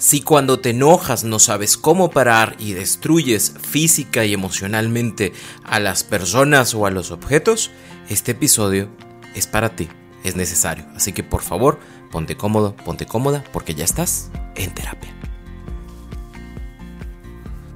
Si cuando te enojas no sabes cómo parar y destruyes física y emocionalmente a las personas o a los objetos, este episodio es para ti, es necesario. Así que por favor, ponte cómodo, ponte cómoda, porque ya estás en terapia.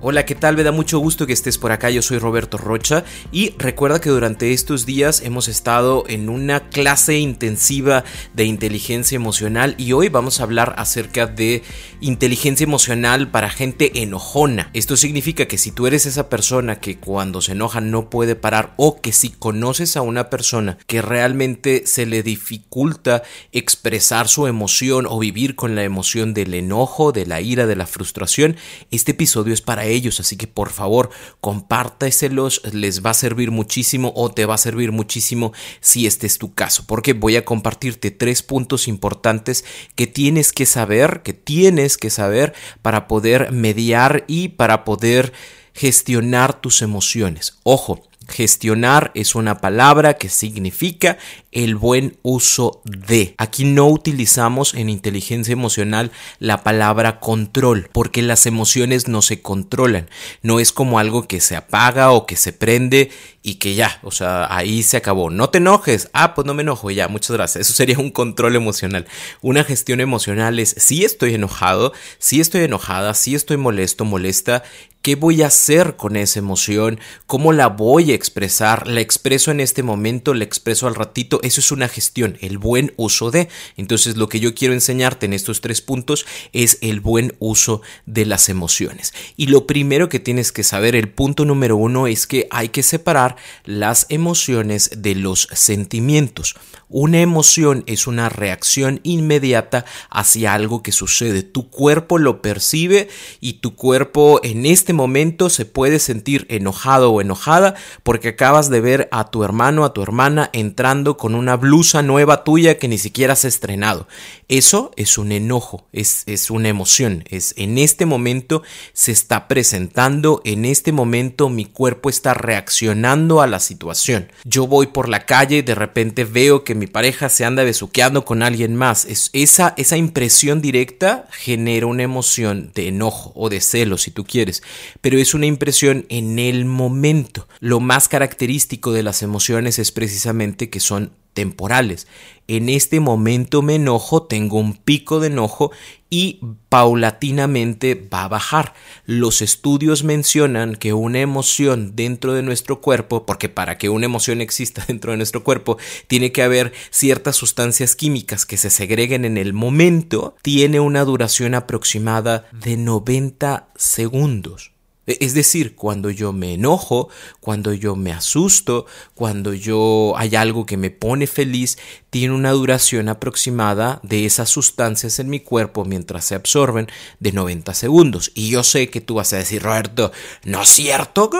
Hola, ¿qué tal? Me da mucho gusto que estés por acá. Yo soy Roberto Rocha y recuerda que durante estos días hemos estado en una clase intensiva de inteligencia emocional y hoy vamos a hablar acerca de inteligencia emocional para gente enojona. Esto significa que si tú eres esa persona que cuando se enoja no puede parar o que si conoces a una persona que realmente se le dificulta expresar su emoción o vivir con la emoción del enojo, de la ira, de la frustración, este episodio es para ellos, así que por favor compártaselos, les va a servir muchísimo o te va a servir muchísimo si este es tu caso, porque voy a compartirte tres puntos importantes que tienes que saber, que tienes que saber para poder mediar y para poder gestionar tus emociones. Ojo, Gestionar es una palabra que significa el buen uso de. Aquí no utilizamos en inteligencia emocional la palabra control, porque las emociones no se controlan. No es como algo que se apaga o que se prende y que ya, o sea, ahí se acabó. No te enojes. Ah, pues no me enojo, ya, muchas gracias. Eso sería un control emocional. Una gestión emocional es si estoy enojado, si estoy enojada, si estoy molesto, molesta ¿Qué voy a hacer con esa emoción? ¿Cómo la voy a expresar? ¿La expreso en este momento? ¿La expreso al ratito? Eso es una gestión, el buen uso de. Entonces lo que yo quiero enseñarte en estos tres puntos es el buen uso de las emociones. Y lo primero que tienes que saber, el punto número uno, es que hay que separar las emociones de los sentimientos. Una emoción es una reacción inmediata hacia algo que sucede. Tu cuerpo lo percibe y tu cuerpo en este momento se puede sentir enojado o enojada porque acabas de ver a tu hermano, a tu hermana entrando con una blusa nueva tuya que ni siquiera has estrenado. Eso es un enojo, es, es una emoción, es en este momento se está presentando, en este momento mi cuerpo está reaccionando a la situación. Yo voy por la calle y de repente veo que mi pareja se anda besuqueando con alguien más. Es, esa, esa impresión directa genera una emoción de enojo o de celo si tú quieres pero es una impresión en el momento. Lo más característico de las emociones es precisamente que son temporales. En este momento me enojo, tengo un pico de enojo y paulatinamente va a bajar. Los estudios mencionan que una emoción dentro de nuestro cuerpo, porque para que una emoción exista dentro de nuestro cuerpo, tiene que haber ciertas sustancias químicas que se segreguen en el momento, tiene una duración aproximada de 90 segundos. E, es decir, cuando yo me enojo, cuando yo me asusto, cuando yo hay algo que me pone feliz, tiene una duración aproximada de esas sustancias en mi cuerpo mientras se absorben de 90 segundos. Y yo sé que tú vas a decir, Roberto, ¿no es cierto?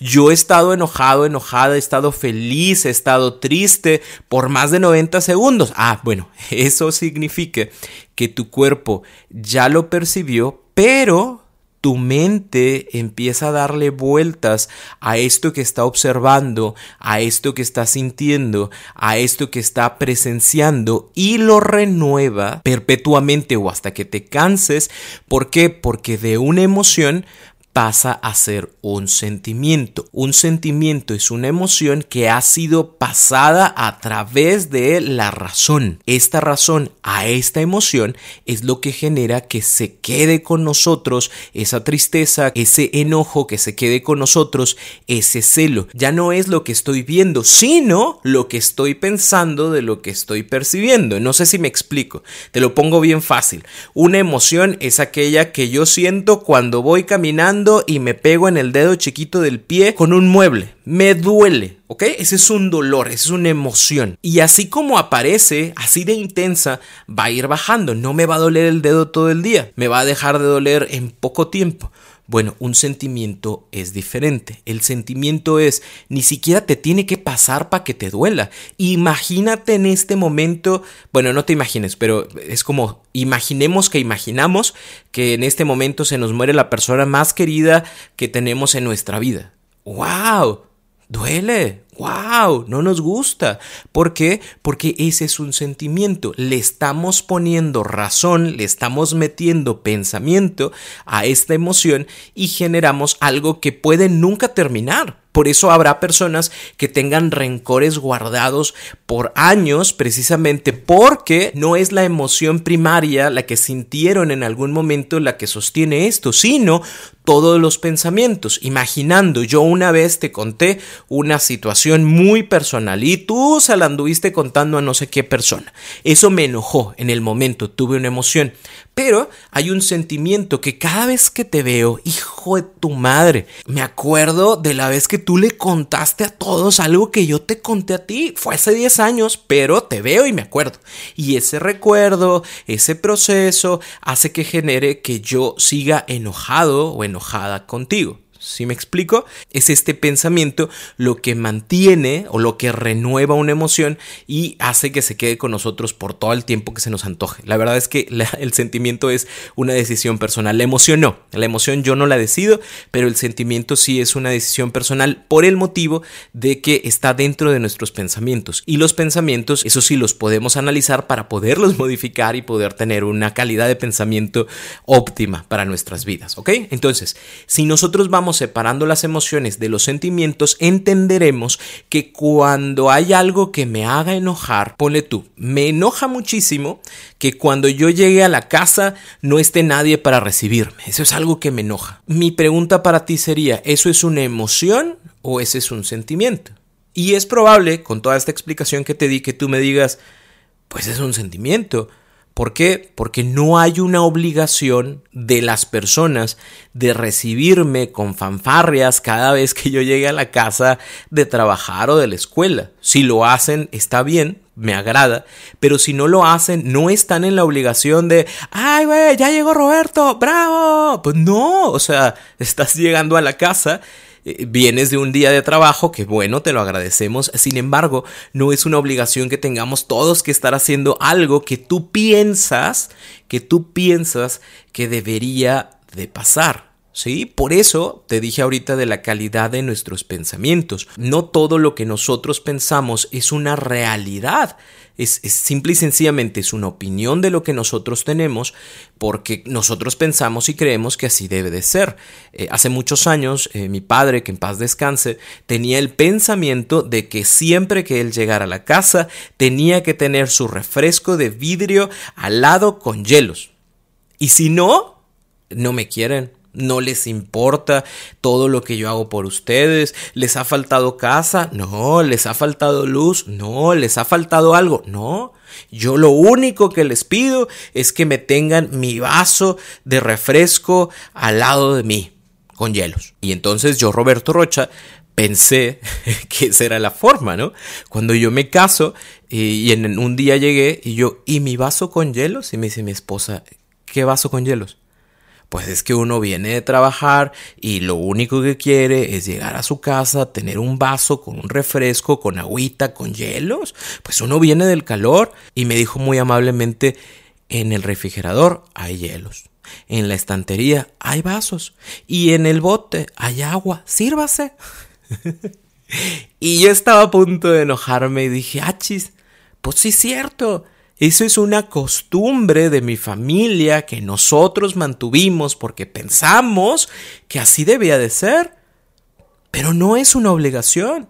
Yo he estado enojado, enojada, he estado feliz, he estado triste por más de 90 segundos. Ah, bueno, eso significa que tu cuerpo ya lo percibió, pero tu mente empieza a darle vueltas a esto que está observando, a esto que está sintiendo, a esto que está presenciando y lo renueva perpetuamente o hasta que te canses. ¿Por qué? Porque de una emoción pasa a ser un sentimiento. Un sentimiento es una emoción que ha sido pasada a través de la razón. Esta razón a esta emoción es lo que genera que se quede con nosotros esa tristeza, ese enojo, que se quede con nosotros ese celo. Ya no es lo que estoy viendo, sino lo que estoy pensando de lo que estoy percibiendo. No sé si me explico. Te lo pongo bien fácil. Una emoción es aquella que yo siento cuando voy caminando y me pego en el dedo chiquito del pie con un mueble. Me duele. ¿Ok? Ese es un dolor, es una emoción. Y así como aparece, así de intensa, va a ir bajando. No me va a doler el dedo todo el día. Me va a dejar de doler en poco tiempo. Bueno, un sentimiento es diferente. El sentimiento es, ni siquiera te tiene que pasar para que te duela. Imagínate en este momento, bueno, no te imagines, pero es como, imaginemos que imaginamos que en este momento se nos muere la persona más querida que tenemos en nuestra vida. ¡Wow! Duele, wow, no nos gusta. ¿Por qué? Porque ese es un sentimiento. Le estamos poniendo razón, le estamos metiendo pensamiento a esta emoción y generamos algo que puede nunca terminar. Por eso habrá personas que tengan rencores guardados por años precisamente porque no es la emoción primaria la que sintieron en algún momento la que sostiene esto, sino todos los pensamientos, imaginando. Yo una vez te conté una situación muy personal y tú se la anduviste contando a no sé qué persona. Eso me enojó en el momento, tuve una emoción. Pero hay un sentimiento que cada vez que te veo, hijo de tu madre, me acuerdo de la vez que tú le contaste a todos algo que yo te conté a ti. Fue hace 10 años, pero te veo y me acuerdo. Y ese recuerdo, ese proceso, hace que genere que yo siga enojado o enojada contigo. Si me explico? Es este pensamiento lo que mantiene o lo que renueva una emoción y hace que se quede con nosotros por todo el tiempo que se nos antoje. La verdad es que el sentimiento es una decisión personal. La emoción no. La emoción yo no la decido, pero el sentimiento sí es una decisión personal por el motivo de que está dentro de nuestros pensamientos. Y los pensamientos, eso sí, los podemos analizar para poderlos modificar y poder tener una calidad de pensamiento óptima para nuestras vidas. ¿Ok? Entonces, si nosotros vamos separando las emociones de los sentimientos, entenderemos que cuando hay algo que me haga enojar, ponle tú, me enoja muchísimo que cuando yo llegue a la casa no esté nadie para recibirme. Eso es algo que me enoja. Mi pregunta para ti sería, ¿eso es una emoción o ese es un sentimiento? Y es probable, con toda esta explicación que te di, que tú me digas, pues es un sentimiento. ¿Por qué? Porque no hay una obligación de las personas de recibirme con fanfarrias cada vez que yo llegue a la casa de trabajar o de la escuela. Si lo hacen, está bien, me agrada, pero si no lo hacen, no están en la obligación de, ay, güey, ya llegó Roberto, bravo. Pues no, o sea, estás llegando a la casa eh, vienes de un día de trabajo, que bueno, te lo agradecemos, sin embargo, no es una obligación que tengamos todos que estar haciendo algo que tú piensas, que tú piensas que debería de pasar. ¿Sí? Por eso te dije ahorita de la calidad de nuestros pensamientos. No todo lo que nosotros pensamos es una realidad. Es, simple y sencillamente es una opinión de lo que nosotros tenemos porque nosotros pensamos y creemos que así debe de ser. Eh, hace muchos años eh, mi padre, que en paz descanse, tenía el pensamiento de que siempre que él llegara a la casa tenía que tener su refresco de vidrio al lado con hielos. Y si no, no me quieren no les importa todo lo que yo hago por ustedes, les ha faltado casa, no, les ha faltado luz, no, les ha faltado algo, no. Yo lo único que les pido es que me tengan mi vaso de refresco al lado de mí, con hielos. Y entonces yo, Roberto Rocha, pensé que esa era la forma, ¿no? Cuando yo me caso y, en un día llegué y yo, ¿y mi vaso con hielos? Y me dice mi esposa, ¿qué vaso con hielos? Pues es que uno viene de trabajar y lo único que quiere es llegar a su casa, tener un vaso con un refresco, con agüita, con hielos. Pues uno viene del calor y me dijo muy amablemente, en el refrigerador hay hielos. En la estantería hay vasos y en el bote hay agua, sírvase. y yo estaba a punto de enojarme y dije, achis, pues sí es cierto, eso es una costumbre de mi familia que nosotros mantuvimos porque pensamos que así debía de ser. Pero no es una obligación.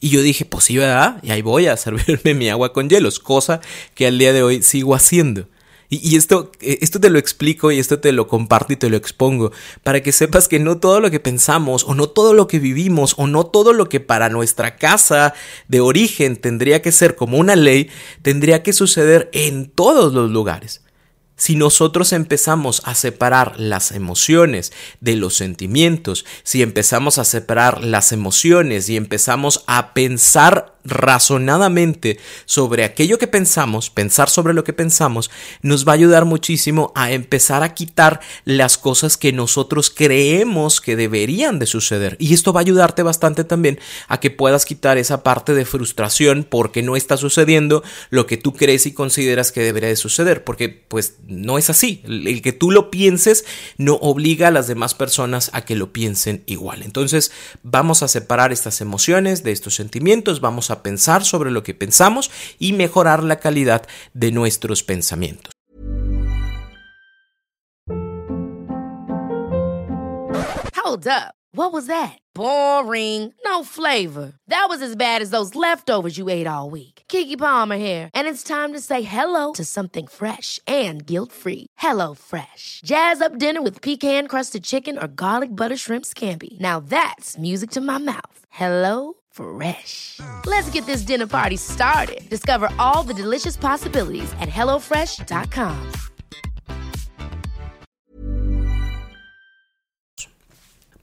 Y yo dije, pues sí, ¿verdad? Y ahí voy a servirme mi agua con hielos, cosa que al día de hoy sigo haciendo. Y, esto, eh, esto te lo explico y esto te lo comparto y te lo expongo para que sepas que no todo lo que pensamos o no todo lo que vivimos o no todo lo que para nuestra casa de origen tendría que ser como una ley, tendría que suceder en todos los lugares. Si nosotros empezamos a separar las emociones de los sentimientos, si empezamos a separar las emociones y empezamos a pensar razonadamente sobre aquello que pensamos, pensar sobre lo que pensamos, nos va a ayudar muchísimo a empezar a quitar las cosas que nosotros creemos que deberían de suceder. Y esto va a ayudarte bastante también a que puedas quitar esa parte de frustración porque no está sucediendo lo que tú crees y consideras que debería de suceder, porque pues no es así. El que tú lo pienses no obliga a las demás personas a que lo piensen igual. Entonces vamos a separar estas emociones de estos sentimientos, vamos a pensar sobre lo que pensamos y mejorar la calidad de nuestros pensamientos. Hold up. What was that? Boring. No flavor. That was as bad as those leftovers you ate all week. Kiki Palmer here, and it's time to say hello to something fresh and guilt-free. Hello Fresh. Jazz up dinner with pecan-crusted chicken or garlic butter shrimp scampi. Now that's music to my mouth. Hello Fresh. Let's get this dinner party started. Discover all the delicious possibilities at HelloFresh.com.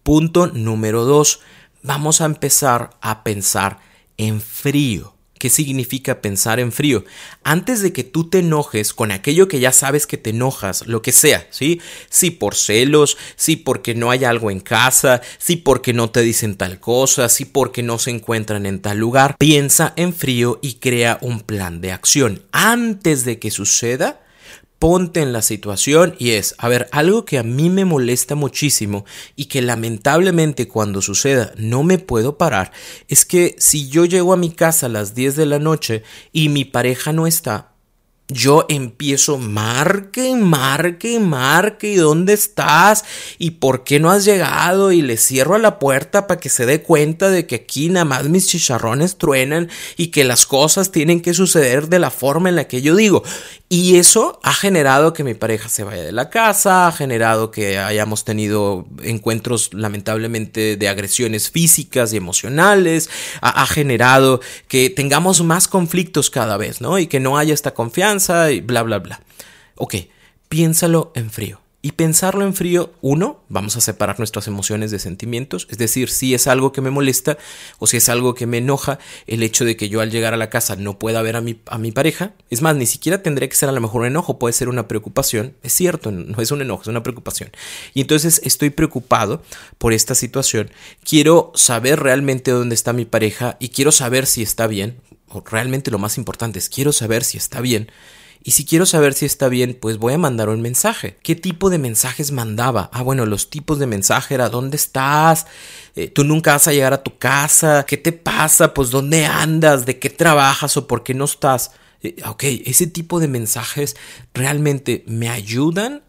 Punto número dos. Vamos a empezar a pensar en frío. ¿Qué significa pensar en frío? Antes de que tú te enojes con aquello que ya sabes que te enojas, lo que sea, ¿sí? Sí por celos, sí porque no hay algo en casa, sí porque no te dicen tal cosa, sí porque no se encuentran en tal lugar. Piensa en frío y crea un plan de acción. Antes de que suceda, ponte en la situación y es, a ver, algo que a mí me molesta muchísimo y que lamentablemente cuando suceda no me puedo parar, es que si yo llego a mi casa a las 10 de la noche y mi pareja no está, yo empiezo, marque, marque, marque, ¿y dónde estás? ¿Y por qué no has llegado? Y le cierro la puerta para que se dé cuenta de que aquí nada más mis chicharrones truenan y que las cosas tienen que suceder de la forma en la que yo digo. Y eso ha generado que mi pareja se vaya de la casa, ha generado que hayamos tenido encuentros lamentablemente de agresiones físicas y emocionales, ha, generado que tengamos más conflictos cada vez, ¿no? Y que no haya esta confianza y bla, bla, bla. Ok, piénsalo en frío. Y pensarlo en frío, uno, vamos a separar nuestras emociones de sentimientos, es decir, si es algo que me molesta o si es algo que me enoja, el hecho de que yo al llegar a la casa no pueda ver a mi, a mi pareja, es más, ni siquiera tendría que ser a lo mejor un enojo, puede ser una preocupación, es cierto, no es un enojo, es una preocupación. Y entonces estoy preocupado por esta situación, quiero saber realmente dónde está mi pareja y quiero saber si está bien, o realmente lo más importante es quiero saber si está bien y si quiero saber si está bien, pues voy a mandar un mensaje. ¿Qué tipo de mensajes mandaba? Ah, bueno, los tipos de mensaje era ¿dónde estás? Eh, ¿Tú nunca vas a llegar a tu casa? ¿Qué te pasa? Pues ¿dónde andas? ¿De qué trabajas o por qué no estás? Eh, ok, ese tipo de mensajes realmente me ayudan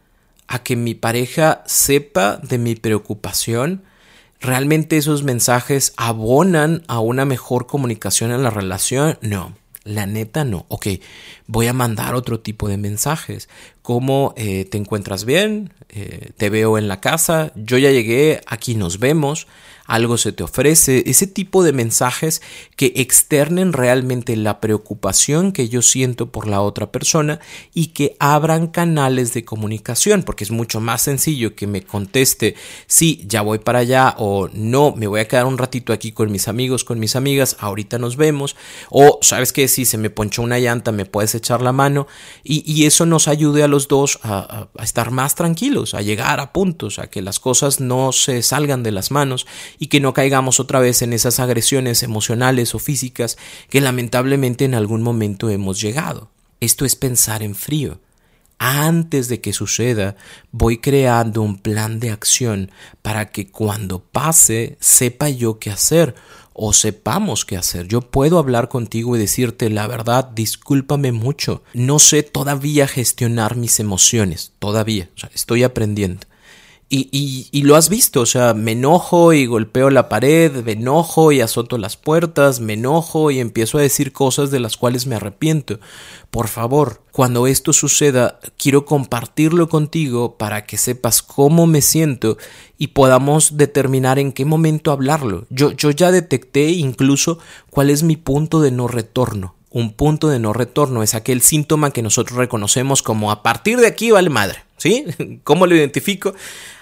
a que mi pareja sepa de mi preocupación. ¿Realmente esos mensajes abonan a una mejor comunicación en la relación? No. La neta no. Ok, voy a mandar otro tipo de mensajes. ¿Cómo eh, te encuentras bien? Eh, te veo en la casa. Yo ya llegué. Aquí nos vemos algo se te ofrece, ese tipo de mensajes que externen realmente la preocupación que yo siento por la otra persona y que abran canales de comunicación, porque es mucho más sencillo que me conteste sí, ya voy para allá o no, me voy a quedar un ratito aquí con mis amigos, con mis amigas, ahorita nos vemos, o sabes que si se me ponchó una llanta, me puedes echar la mano y, eso nos ayude a los dos a estar más tranquilos, a llegar a puntos, a que las cosas no se salgan de las manos y que no caigamos otra vez en esas agresiones emocionales o físicas que lamentablemente en algún momento hemos llegado. Esto es pensar en frío. Antes de que suceda, voy creando un plan de acción para que cuando pase sepa yo qué hacer o sepamos qué hacer. Yo puedo hablar contigo y decirte la verdad, discúlpame mucho. No sé todavía gestionar mis emociones, todavía, estoy aprendiendo. Y, y, lo has visto, o sea, me enojo y golpeo la pared, me enojo y azoto las puertas, me enojo y empiezo a decir cosas de las cuales me arrepiento. Por favor, cuando esto suceda, quiero compartirlo contigo para que sepas cómo me siento y podamos determinar en qué momento hablarlo. Yo, yo ya detecté incluso cuál es mi punto de no retorno Un punto de no retorno es aquel síntoma que nosotros reconocemos como a partir de aquí vale madre. ¿Sí? ¿Cómo lo identifico?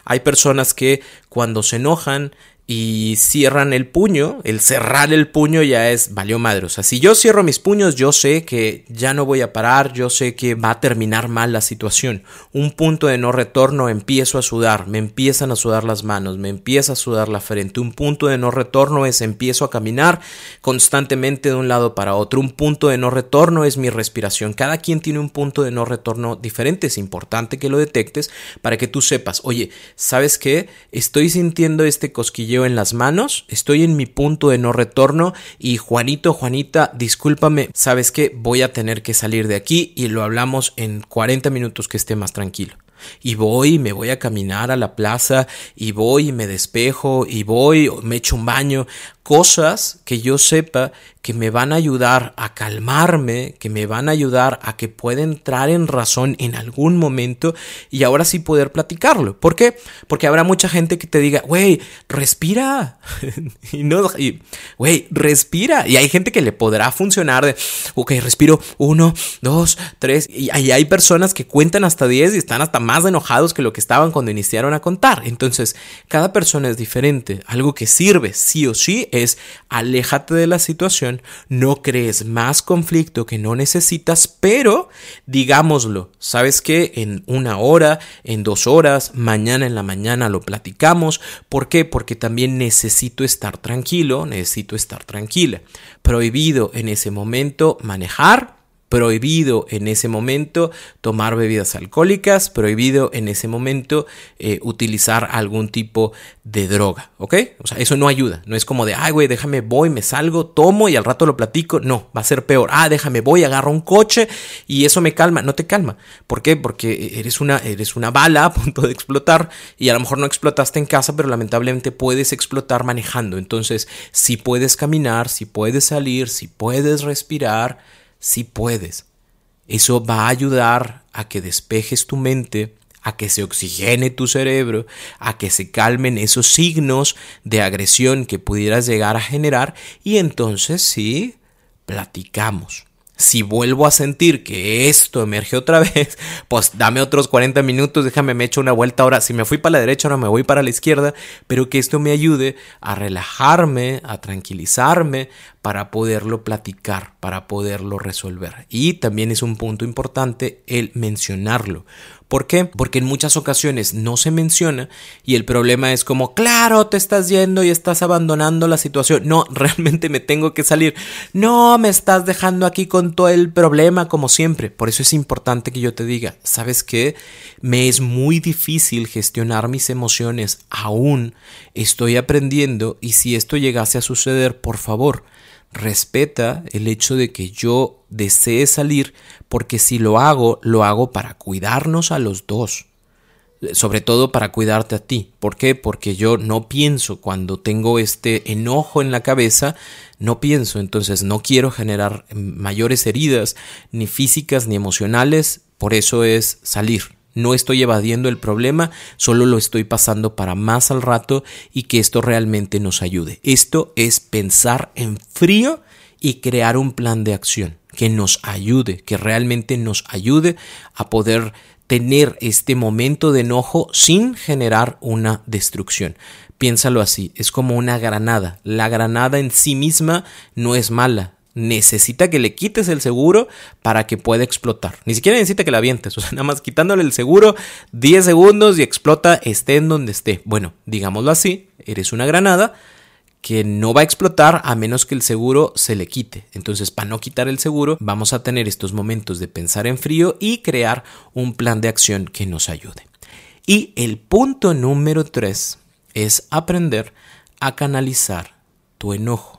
Hay personas que cuando se enojan y cierran el puño, el cerrar el puño ya es valió madre. O sea, si yo cierro mis puños, yo sé que ya no voy a parar, yo sé que va a terminar mal la situación. Un punto de no retorno, empiezo a sudar, me empiezan a sudar las manos, me empieza a sudar la frente. Un punto de no retorno es empiezo a caminar constantemente de un lado para otro. Un punto de no retorno es mi respiración. Cada quien tiene un punto de no retorno diferente. Es importante que lo detectes para que tú sepas, oye, ¿sabes qué? Estoy sintiendo este cosquilleo en las manos, estoy en mi punto de no retorno y Juanito, Juanita, discúlpame, sabes que voy a tener que salir de aquí y lo hablamos en 40 minutos que esté más tranquilo. Y voy, me voy a caminar a la plaza, y voy me despejo, y voy, me echo un baño, cosas que yo sepa que me van a ayudar a calmarme, que me van a ayudar a que pueda entrar en razón en algún momento y ahora sí poder platicarlo. ¿Por qué? Porque habrá mucha gente que te diga, güey, respira. y no, güey, respira. Y hay gente que le podrá funcionar de, ok, respiro uno, dos, tres. Y hay personas que cuentan hasta diez y están hasta más enojados que lo que estaban cuando iniciaron a contar. Entonces, cada persona es diferente. Algo que sirve sí o sí es aléjate de la situación, no crees más conflicto que no necesitas, pero digámoslo, sabes que en una hora, en dos horas, mañana en la mañana lo platicamos. ¿Por qué? Porque también necesito estar tranquilo, necesito estar tranquila. Prohibido en ese momento manejar, prohibido en ese momento tomar bebidas alcohólicas, prohibido en ese momento eh, utilizar algún tipo de droga, ¿ok? O sea, eso no ayuda, no es como de, ay, güey, déjame, voy, me salgo, tomo y al rato lo platico, no, va a ser peor, ah, déjame, voy, agarro un coche y eso me calma, no te calma, ¿por qué? Porque eres una, eres una bala a punto de explotar y a lo mejor no explotaste en casa, pero lamentablemente puedes explotar manejando, entonces, si puedes caminar, si puedes salir, si puedes respirar, si puedes. Eso va a ayudar a que despejes tu mente, a que se oxigene tu cerebro, a que se calmen esos signos de agresión que pudieras llegar a generar y entonces sí, platicamos. Si vuelvo a sentir que esto emerge otra vez, pues dame otros 40 minutos, déjame me echo una vuelta ahora. Si me fui para la derecha, ahora me voy para la izquierda, pero que esto me ayude a relajarme, a tranquilizarme, para poderlo platicar, para poderlo resolver. Y también es un punto importante el mencionarlo. ¿Por qué? Porque en muchas ocasiones no se menciona y el problema es como, claro, te estás yendo y estás abandonando la situación. No, realmente me tengo que salir. No, me estás dejando aquí con todo el problema como siempre. Por eso es importante que yo te diga, ¿sabes qué? Me es muy difícil gestionar mis emociones aún. Estoy aprendiendo y si esto llegase a suceder, por favor, respeta el hecho de que yo desee salir, porque si lo hago, lo hago para cuidarnos a los dos. Sobre todo para cuidarte a ti. ¿Por qué? Porque yo no pienso cuando tengo este enojo en la cabeza, no pienso, entonces no quiero generar mayores heridas, ni físicas ni emocionales, por eso es salir. No estoy evadiendo el problema, solo lo estoy pasando para más al rato y que esto realmente nos ayude. Esto es pensar en frío y crear un plan de acción que nos ayude, que realmente nos ayude a poder tener este momento de enojo sin generar una destrucción. Piénsalo así, es como una granada. La granada en sí misma no es mala, necesita que le quites el seguro para que pueda explotar. Ni siquiera necesita que la avientes, o sea, nada más quitándole el seguro 10 segundos y explota esté en donde esté. Bueno, digámoslo así, eres una granada que no va a explotar a menos que el seguro se le quite. Entonces, para no quitar el seguro, vamos a tener estos momentos de pensar en frío y crear un plan de acción que nos ayude. Y el punto número 3 es aprender a canalizar tu enojo.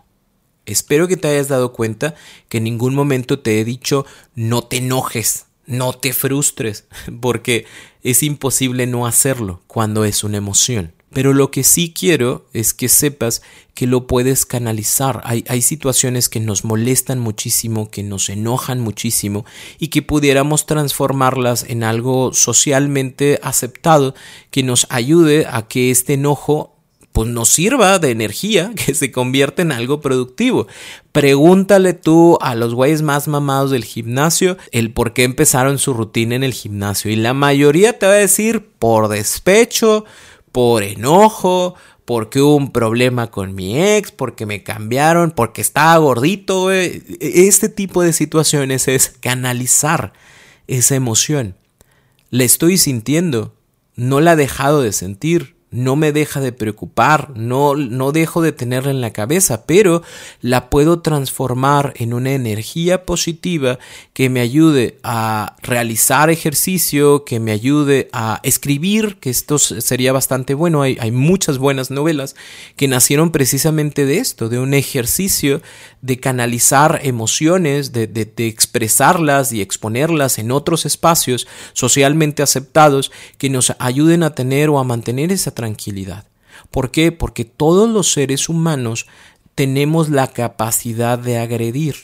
Espero que te hayas dado cuenta que en ningún momento te he dicho no te enojes, no te frustres, porque es imposible no hacerlo cuando es una emoción. Pero lo que sí quiero es que sepas que lo puedes canalizar. Hay, situaciones que nos molestan muchísimo, que nos enojan muchísimo y que pudiéramos transformarlas en algo socialmente aceptado que nos ayude a que este enojo pues nos sirva de energía que se convierte en algo productivo. Pregúntale tú a los güeyes más mamados del gimnasio el por qué empezaron su rutina en el gimnasio y la mayoría te va a decir por despecho, por enojo, porque hubo un problema con mi ex, porque me cambiaron, porque estaba gordito. Este tipo de situaciones es canalizar esa emoción. La estoy sintiendo, no la he dejado de sentir, no me deja de preocupar, no, no dejo de tenerla en la cabeza, pero la puedo transformar en una energía positiva que me ayude a realizar ejercicio, que me ayude a escribir, que esto sería bastante bueno. Hay, hay muchas buenas novelas que nacieron precisamente de esto, de un ejercicio de canalizar emociones, de, de, de expresarlas y exponerlas en otros espacios socialmente aceptados que nos ayuden a tener o a mantener esa tranquilidad. ¿Por qué? Porque todos los seres humanos tenemos la capacidad de agredir.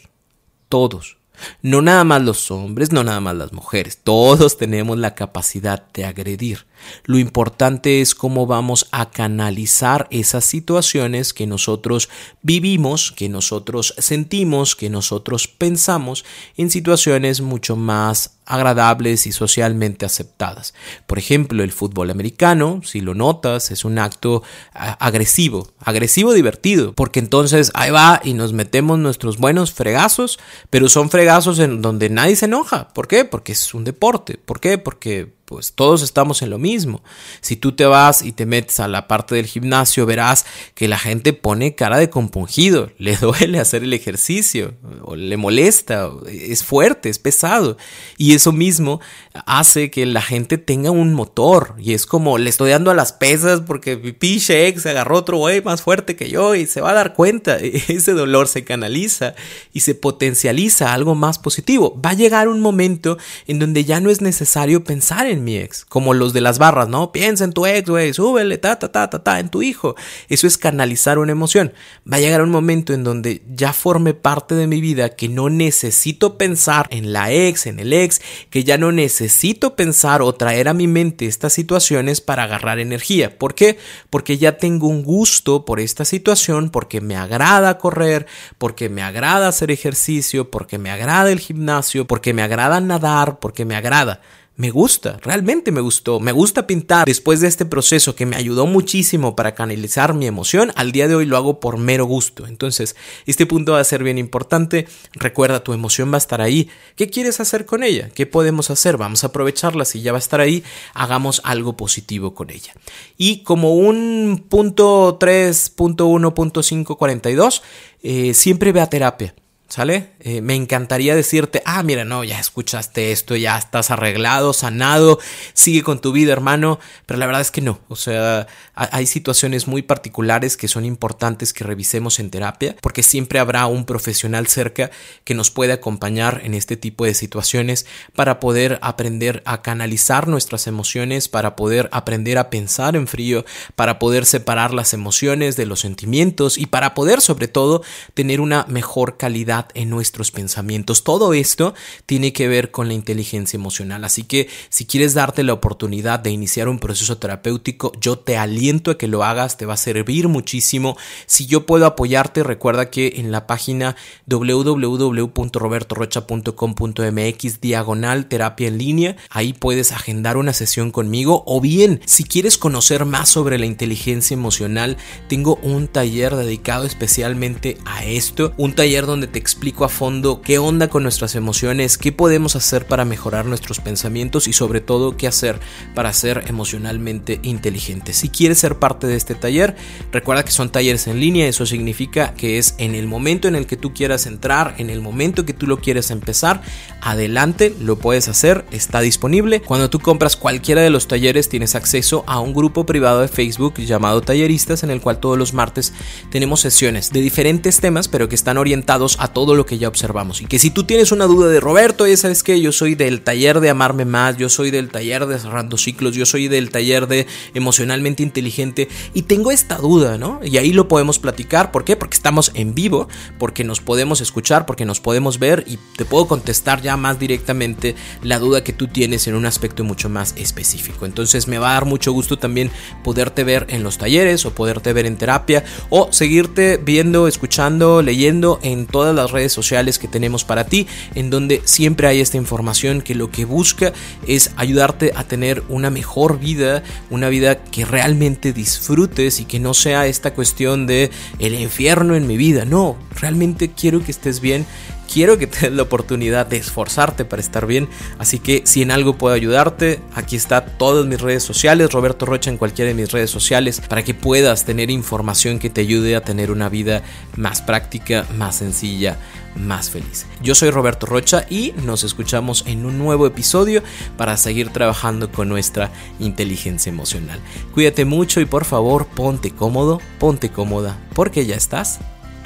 Todos. No nada más los hombres, no nada más las mujeres. Todos tenemos la capacidad de agredir. Lo importante es cómo vamos a canalizar esas situaciones que nosotros vivimos, que nosotros sentimos, que nosotros pensamos en situaciones mucho más agradables y socialmente aceptadas. Por ejemplo, el fútbol americano, si lo notas, es un acto agresivo, agresivo divertido, porque entonces ahí va y nos metemos nuestros buenos fregazos, pero son fregazos en donde nadie se enoja. ¿Por qué? Porque es un deporte. ¿Por qué? Porque pues todos estamos en lo mismo. Si tú te vas y te metes a la parte del gimnasio, verás que la gente pone cara de compungido, le duele hacer el ejercicio, o le molesta, es fuerte, es pesado. Y eso mismo hace que la gente tenga un motor. Y es como le estoy dando a las pesas porque mi pinche ex agarró otro güey más fuerte que yo y se va a dar cuenta. Ese dolor se canaliza y se potencializa algo más positivo. Va a llegar un momento en donde ya no es necesario pensar en en mi ex, como los de las barras, ¿no? Piensa en tu ex, güey, súbele, ta, ta, ta, ta, ta, en tu hijo. Eso es canalizar una emoción. Va a llegar un momento en donde ya forme parte de mi vida que no necesito pensar en la ex, en el ex, que ya no necesito pensar o traer a mi mente estas situaciones para agarrar energía. ¿Por qué? Porque ya tengo un gusto por esta situación, porque me agrada correr, porque me agrada hacer ejercicio, porque me agrada el gimnasio, porque me agrada nadar, porque me agrada me gusta, realmente me gustó, me gusta pintar. Después de este proceso que me ayudó muchísimo para canalizar mi emoción, al día de hoy lo hago por mero gusto. Entonces, este punto va a ser bien importante. Recuerda, tu emoción va a estar ahí. ¿Qué quieres hacer con ella? ¿Qué podemos hacer? Vamos a aprovecharla. Si ya va a estar ahí, hagamos algo positivo con ella. Y como un punto 3.1.542, eh, siempre ve a terapia. ¿Sale? Eh, me encantaría decirte, ah, mira, no, ya escuchaste esto, ya estás arreglado, sanado, sigue con tu vida, hermano, pero la verdad es que no. O sea, hay situaciones muy particulares que son importantes que revisemos en terapia, porque siempre habrá un profesional cerca que nos puede acompañar en este tipo de situaciones para poder aprender a canalizar nuestras emociones, para poder aprender a pensar en frío, para poder separar las emociones de los sentimientos y para poder, sobre todo, tener una mejor calidad en nuestros pensamientos. Todo esto tiene que ver con la inteligencia emocional. Así que si quieres darte la oportunidad de iniciar un proceso terapéutico, yo te aliento a que lo hagas, te va a servir muchísimo. Si yo puedo apoyarte, recuerda que en la página www.robertorocha.com.mx diagonal terapia en línea, ahí puedes agendar una sesión conmigo o bien si quieres conocer más sobre la inteligencia emocional, tengo un taller dedicado especialmente a esto, un taller donde te explico a fondo qué onda con nuestras emociones, qué podemos hacer para mejorar nuestros pensamientos y sobre todo qué hacer para ser emocionalmente inteligentes. Si quieres ser parte de este taller, recuerda que son talleres en línea, eso significa que es en el momento en el que tú quieras entrar, en el momento que tú lo quieres empezar, adelante, lo puedes hacer, está disponible. Cuando tú compras cualquiera de los talleres tienes acceso a un grupo privado de Facebook llamado Talleristas en el cual todos los martes tenemos sesiones de diferentes temas pero que están orientados a todo lo que ya observamos. Y que si tú tienes una duda de Roberto, ya sabes que yo soy del taller de amarme más, yo soy del taller de cerrando ciclos, yo soy del taller de emocionalmente inteligente y tengo esta duda, ¿no? Y ahí lo podemos platicar, ¿por qué? Porque estamos en vivo, porque nos podemos escuchar, porque nos podemos ver y te puedo contestar ya más directamente la duda que tú tienes en un aspecto mucho más específico. Entonces me va a dar mucho gusto también poderte ver en los talleres o poderte ver en terapia o seguirte viendo, escuchando, leyendo en todas las redes sociales que tenemos para ti, en donde siempre hay esta información que lo que busca es ayudarte a tener una mejor vida, una vida que realmente disfrutes y que no sea esta cuestión de el infierno en mi vida. No, realmente quiero que estés bien quiero que te la oportunidad de esforzarte para estar bien. Así que si en algo puedo ayudarte, aquí está todas mis redes sociales, Roberto Rocha en cualquiera de mis redes sociales, para que puedas tener información que te ayude a tener una vida más práctica, más sencilla, más feliz. Yo soy Roberto Rocha y nos escuchamos en un nuevo episodio para seguir trabajando con nuestra inteligencia emocional. Cuídate mucho y por favor ponte cómodo, ponte cómoda, porque ya estás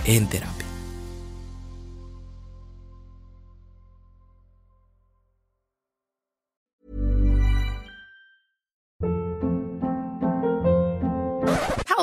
en terapia.